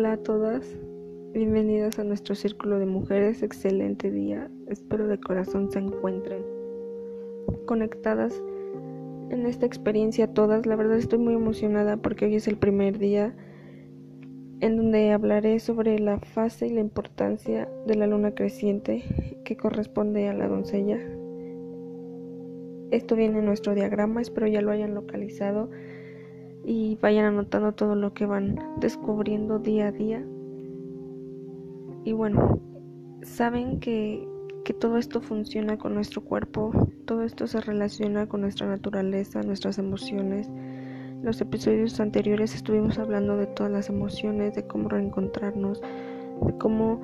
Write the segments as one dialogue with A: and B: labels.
A: Hola a todas, bienvenidas a nuestro círculo de mujeres, excelente día, espero de corazón se encuentren conectadas en esta experiencia todas, la verdad estoy muy emocionada porque hoy es el primer día en donde hablaré sobre la fase y la importancia de la luna creciente que corresponde a la doncella. Esto viene en nuestro diagrama, espero ya lo hayan localizado y vayan anotando todo lo que van descubriendo día a día. Y bueno, saben que, que todo esto funciona con nuestro cuerpo, todo esto se relaciona con nuestra naturaleza, nuestras emociones. Los episodios anteriores estuvimos hablando de todas las emociones, de cómo reencontrarnos, de cómo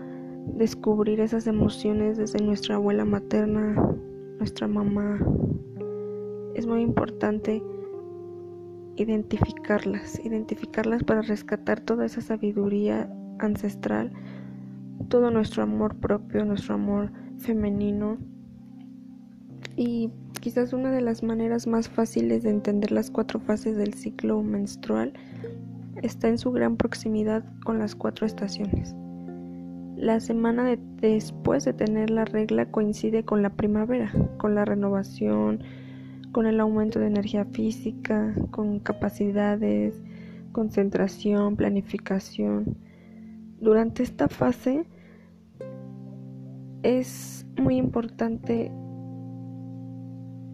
A: descubrir esas emociones desde nuestra abuela materna, nuestra mamá. Es muy importante identificarlas, identificarlas para rescatar toda esa sabiduría ancestral, todo nuestro amor propio, nuestro amor femenino. Y quizás una de las maneras más fáciles de entender las cuatro fases del ciclo menstrual está en su gran proximidad con las cuatro estaciones. La semana de después de tener la regla coincide con la primavera, con la renovación, con el aumento de energía física, con capacidades, concentración, planificación. Durante esta fase es muy importante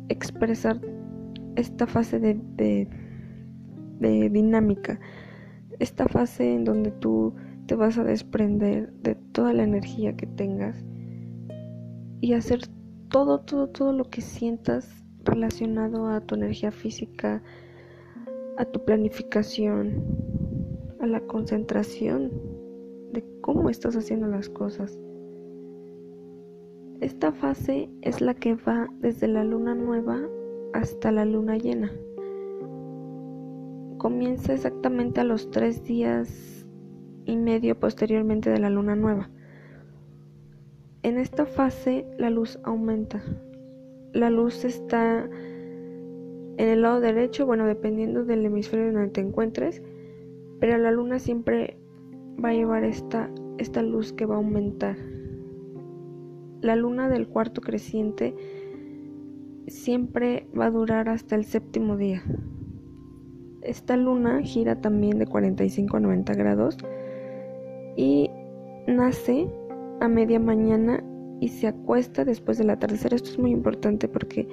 A: expresar esta fase de, de, dinámica, esta fase en donde tú te vas a desprender de toda la energía que tengas y hacer todo, todo, todo lo que sientas relacionado a tu energía física, a tu planificación, a la concentración de cómo estás haciendo las cosas. Esta fase es la que va desde la luna nueva hasta la luna llena. Comienza exactamente a los tres días y medio posteriormente de la luna nueva. En esta fase la luz aumenta, la luz está en el lado derecho, bueno, dependiendo del hemisferio donde te encuentres, pero la luna siempre va a llevar esta, esta luz que va a aumentar. La luna del cuarto creciente siempre va a durar hasta el séptimo día. Esta luna gira también de 45 a 90 grados y nace a media mañana y se acuesta después del atardecer. Esto es muy importante porque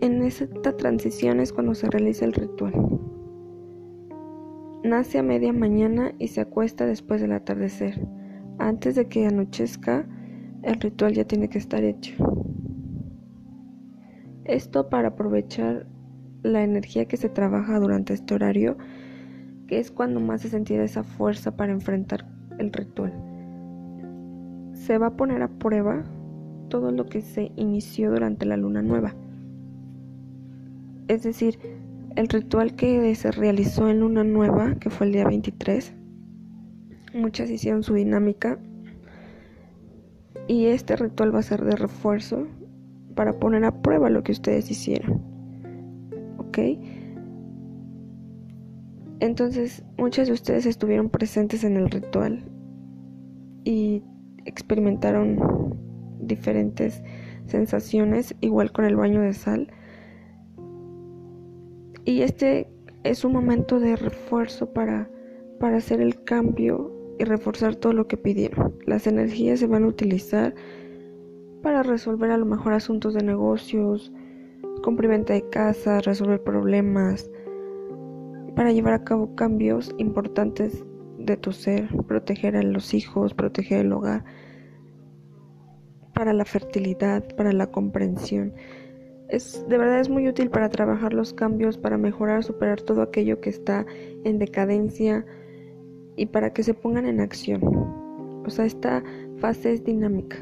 A: en esta transición es cuando se realiza el ritual. Nace a media mañana y se acuesta después del atardecer. Antes de que anochezca, el ritual ya tiene que estar hecho. Esto para aprovechar la energía que se trabaja durante este horario, que es cuando más se sentirá esa fuerza para enfrentar el ritual se va a poner a prueba todo lo que se inició durante la luna nueva. Es decir, el ritual que se realizó en luna nueva, que fue el día 23, muchas hicieron su dinámica y este ritual va a ser de refuerzo para poner a prueba lo que ustedes hicieron. ¿Ok? Entonces, muchas de ustedes estuvieron presentes en el ritual y experimentaron diferentes sensaciones, igual con el baño de sal. Y este es un momento de refuerzo para, para hacer el cambio y reforzar todo lo que pidieron. Las energías se van a utilizar para resolver a lo mejor asuntos de negocios, complementa de casa, resolver problemas, para llevar a cabo cambios importantes de tu ser, proteger a los hijos, proteger el hogar, para la fertilidad, para la comprensión. Es, de verdad es muy útil para trabajar los cambios, para mejorar, superar todo aquello que está en decadencia y para que se pongan en acción. O sea, esta fase es dinámica.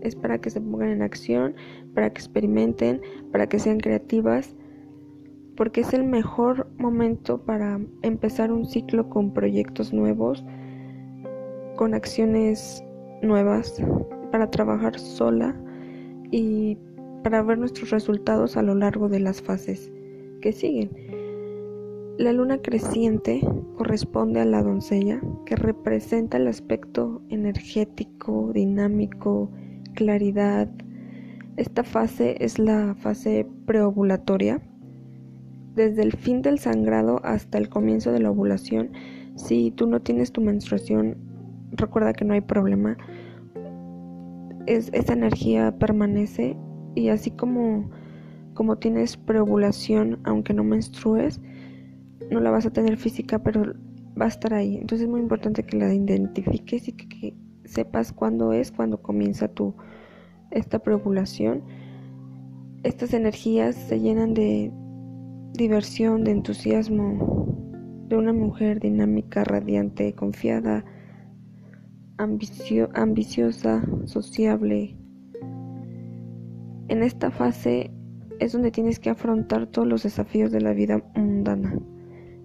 A: Es para que se pongan en acción, para que experimenten, para que sean creativas porque es el mejor momento para empezar un ciclo con proyectos nuevos, con acciones nuevas, para trabajar sola y para ver nuestros resultados a lo largo de las fases que siguen. La luna creciente corresponde a la doncella, que representa el aspecto energético, dinámico, claridad. Esta fase es la fase preovulatoria. Desde el fin del sangrado hasta el comienzo de la ovulación, si tú no tienes tu menstruación, recuerda que no hay problema. Es, esa energía permanece y así como, como tienes preovulación, aunque no menstrues, no la vas a tener física, pero va a estar ahí. Entonces es muy importante que la identifiques y que, sepas cuándo es, cuando comienza tu esta preovulación. Estas energías se llenan de diversión, de entusiasmo, de una mujer dinámica, radiante, confiada, ambiciosa, sociable. En esta fase es donde tienes que afrontar todos los desafíos de la vida mundana.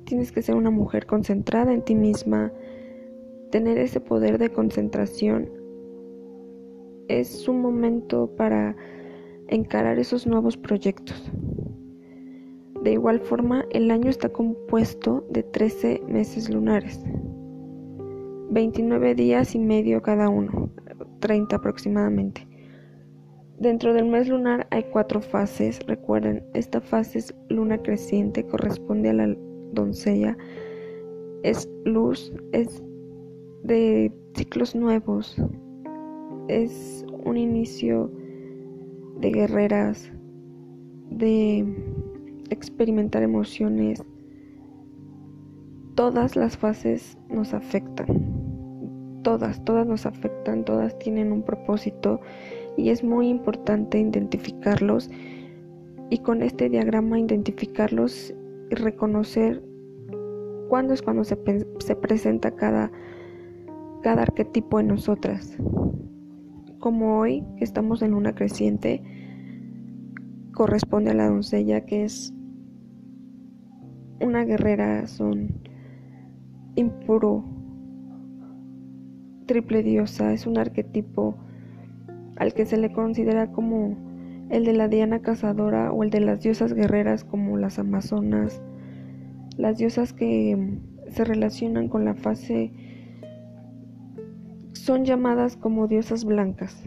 A: Tienes que ser una mujer concentrada en ti misma, tener ese poder de concentración. Es un momento para encarar esos nuevos proyectos. De igual forma, el año está compuesto de 13 meses lunares, 29 días y medio cada uno, 30 aproximadamente. Dentro del mes lunar hay cuatro fases. Recuerden, esta fase es luna creciente, corresponde a la doncella es luz, es de ciclos nuevos, es un inicio de guerreras, de experimentar emociones. Todas las fases nos afectan, todas, todas nos afectan, todas tienen un propósito y es muy importante identificarlos y con este diagrama identificarlos y reconocer cuándo es cuando se, se presenta cada, cada arquetipo en nosotras. Como hoy, estamos en una creciente, corresponde a la doncella que es una guerrera, son impuro, triple diosa, es un arquetipo al que se le considera como el de la Diana cazadora o el de las diosas guerreras como las amazonas, las diosas que se relacionan con la fase son llamadas como diosas blancas,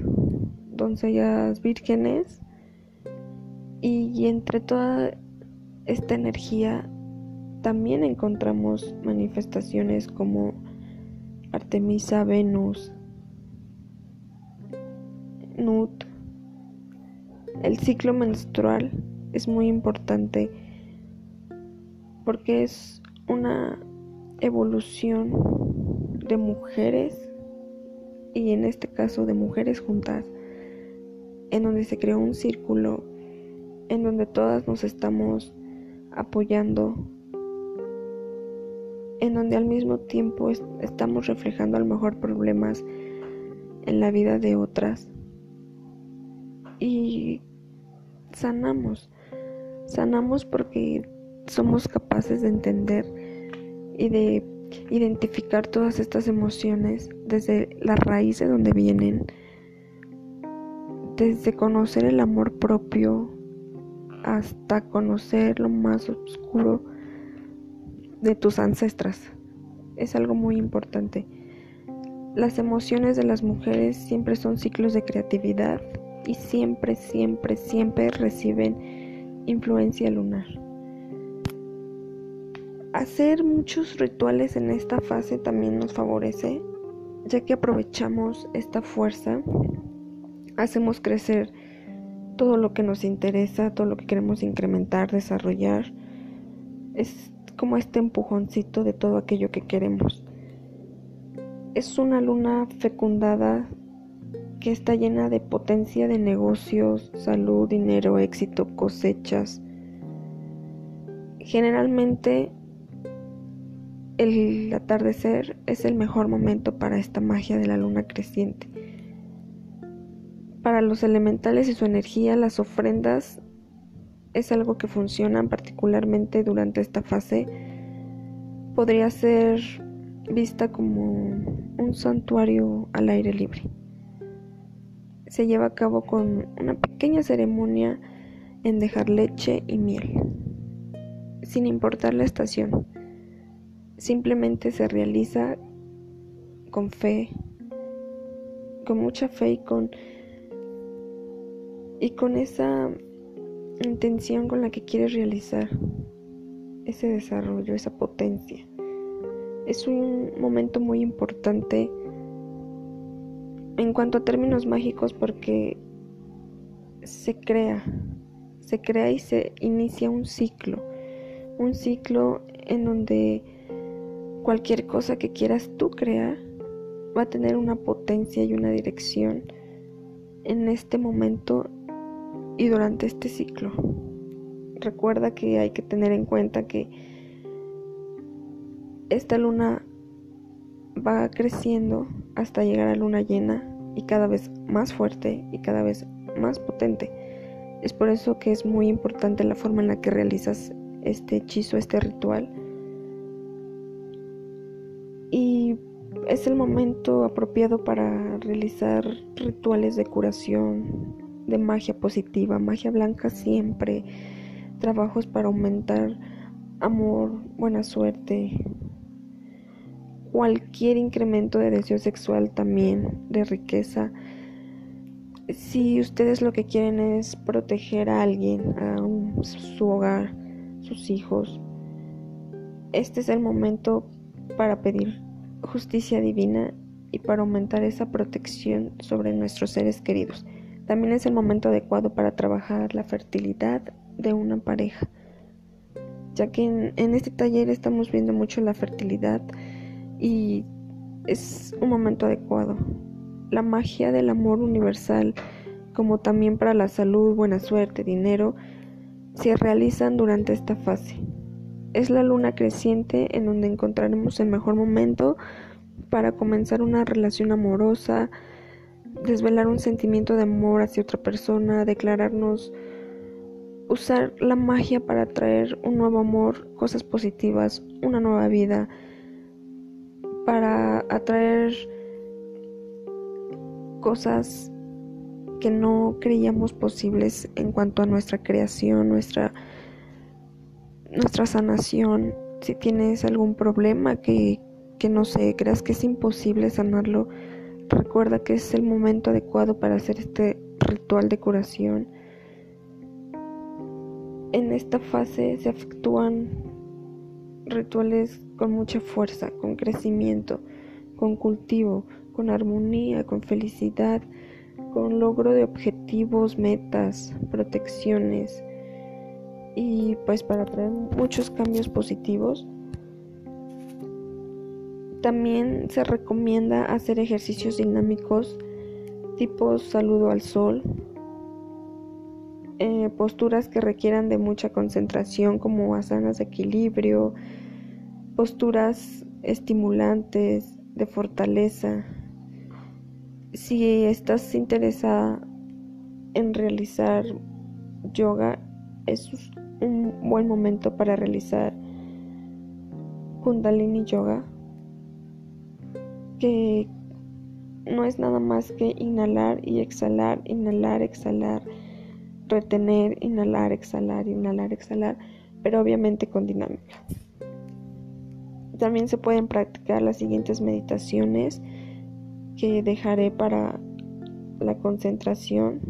A: doncellas vírgenes, y entre toda esta energía también encontramos manifestaciones como Artemisa, Venus, Nut, el ciclo menstrual es muy importante porque es una evolución de mujeres y en este caso de mujeres juntas en donde se creó un círculo en donde todas nos estamos apoyando en donde al mismo tiempo estamos reflejando a lo mejor problemas en la vida de otras y sanamos. Sanamos porque somos capaces de entender y de identificar todas estas emociones desde la raíz de donde vienen, desde conocer el amor propio hasta conocer lo más oscuro de tus ancestras. Es algo muy importante. Las emociones de las mujeres siempre son ciclos de creatividad, y siempre, siempre, siempre reciben influencia lunar. Hacer muchos rituales en esta fase también nos favorece, ya que aprovechamos esta fuerza, hacemos crecer todo lo que nos interesa, todo lo que queremos incrementar, desarrollar. Es como este empujoncito de todo aquello que queremos. Es una luna fecundada que está llena de potencia de negocios, salud, dinero, éxito, cosechas. Generalmente el atardecer es el mejor momento para esta magia de la luna creciente. Para los elementales y su energía, las ofrendas es algo que funciona particularmente durante esta fase. Podría ser vista como un santuario al aire libre se lleva a cabo con una pequeña ceremonia en dejar leche y miel. sin importar la estación. Simplemente se realiza con fe, con mucha fe y con y con esa intención con la que quieres realizar ese desarrollo, esa potencia. Es un momento muy importante en cuanto a términos mágicos porque se crea, se crea y se inicia un ciclo, un ciclo en donde cualquier cosa que quieras tú crear va a tener una potencia y una dirección en este momento y durante este ciclo. Recuerda que hay que tener en cuenta que esta luna va creciendo hasta llegar a luna llena y cada vez más fuerte y cada vez más potente. Es por eso que es muy importante la forma en la que realizas este hechizo, este ritual. Y es el momento apropiado para realizar rituales de curación, de magia positiva, magia blanca siempre, trabajos para aumentar amor, buena suerte, cualquier incremento de deseo sexual también, de riqueza. Si ustedes lo que quieren es proteger a alguien, a su hogar, sus hijos, este es el momento para pedir justicia divina y para aumentar esa protección sobre nuestros seres queridos. También es el momento adecuado para trabajar la fertilidad de una pareja, ya que en, este taller estamos viendo mucho la fertilidad y es un momento adecuado. La magia del amor universal, como también para la salud, buena suerte, dinero, se realizan durante esta fase. Es la luna creciente en donde encontraremos el mejor momento para comenzar una relación amorosa, desvelar un sentimiento de amor hacia otra persona, declararnos, usar la magia para traer un nuevo amor, cosas positivas, una nueva vida, para atraer cosas que no creíamos posibles en cuanto a nuestra creación, nuestra, nuestra sanación. Si tienes algún problema que, que no sé, creas que es imposible sanarlo, Recuerda que es el momento adecuado para hacer este ritual de curación. En esta fase se efectúan rituales con mucha fuerza, con crecimiento, con cultivo, con armonía, con felicidad, con logro de objetivos, metas, protecciones y pues para traer muchos cambios positivos también se recomienda hacer ejercicios dinámicos tipo saludo al sol, eh, posturas que requieran de mucha concentración como asanas de equilibrio, posturas estimulantes de fortaleza. Si estás interesada en realizar yoga, es un buen momento para realizar Kundalini Yoga que no es nada más que inhalar y exhalar, inhalar, exhalar, retener, inhalar, exhalar, inhalar, exhalar, pero obviamente con dinámica. También se pueden practicar las siguientes meditaciones que dejaré para la concentración.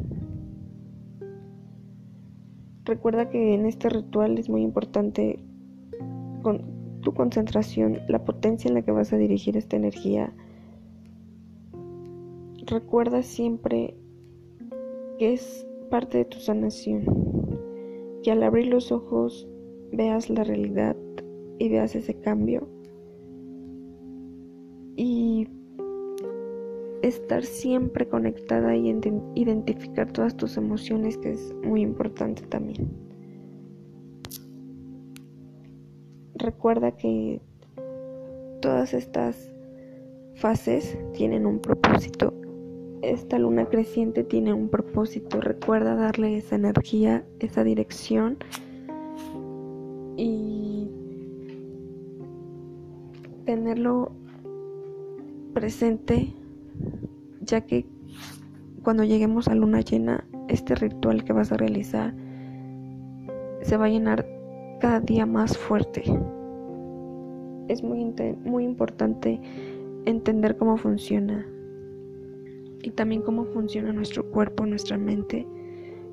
A: Recuerda que en este ritual es muy importante con tu concentración, la potencia en la que vas a dirigir esta energía. Recuerda siempre que es parte de tu sanación, que al abrir los ojos veas la realidad y veas ese cambio y estar siempre conectada y identificar todas tus emociones que es muy importante también. Recuerda que todas estas fases tienen un propósito. Esta luna creciente tiene un propósito. Recuerda darle esa energía, esa dirección y tenerlo presente, ya que cuando lleguemos a luna llena, este ritual que vas a realizar se va a llenar cada día más fuerte. Es muy, muy importante entender cómo funciona y también cómo funciona nuestro cuerpo, nuestra mente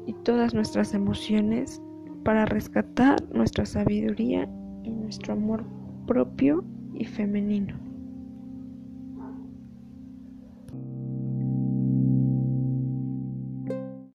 A: y todas nuestras emociones para rescatar nuestra sabiduría y nuestro amor propio y femenino.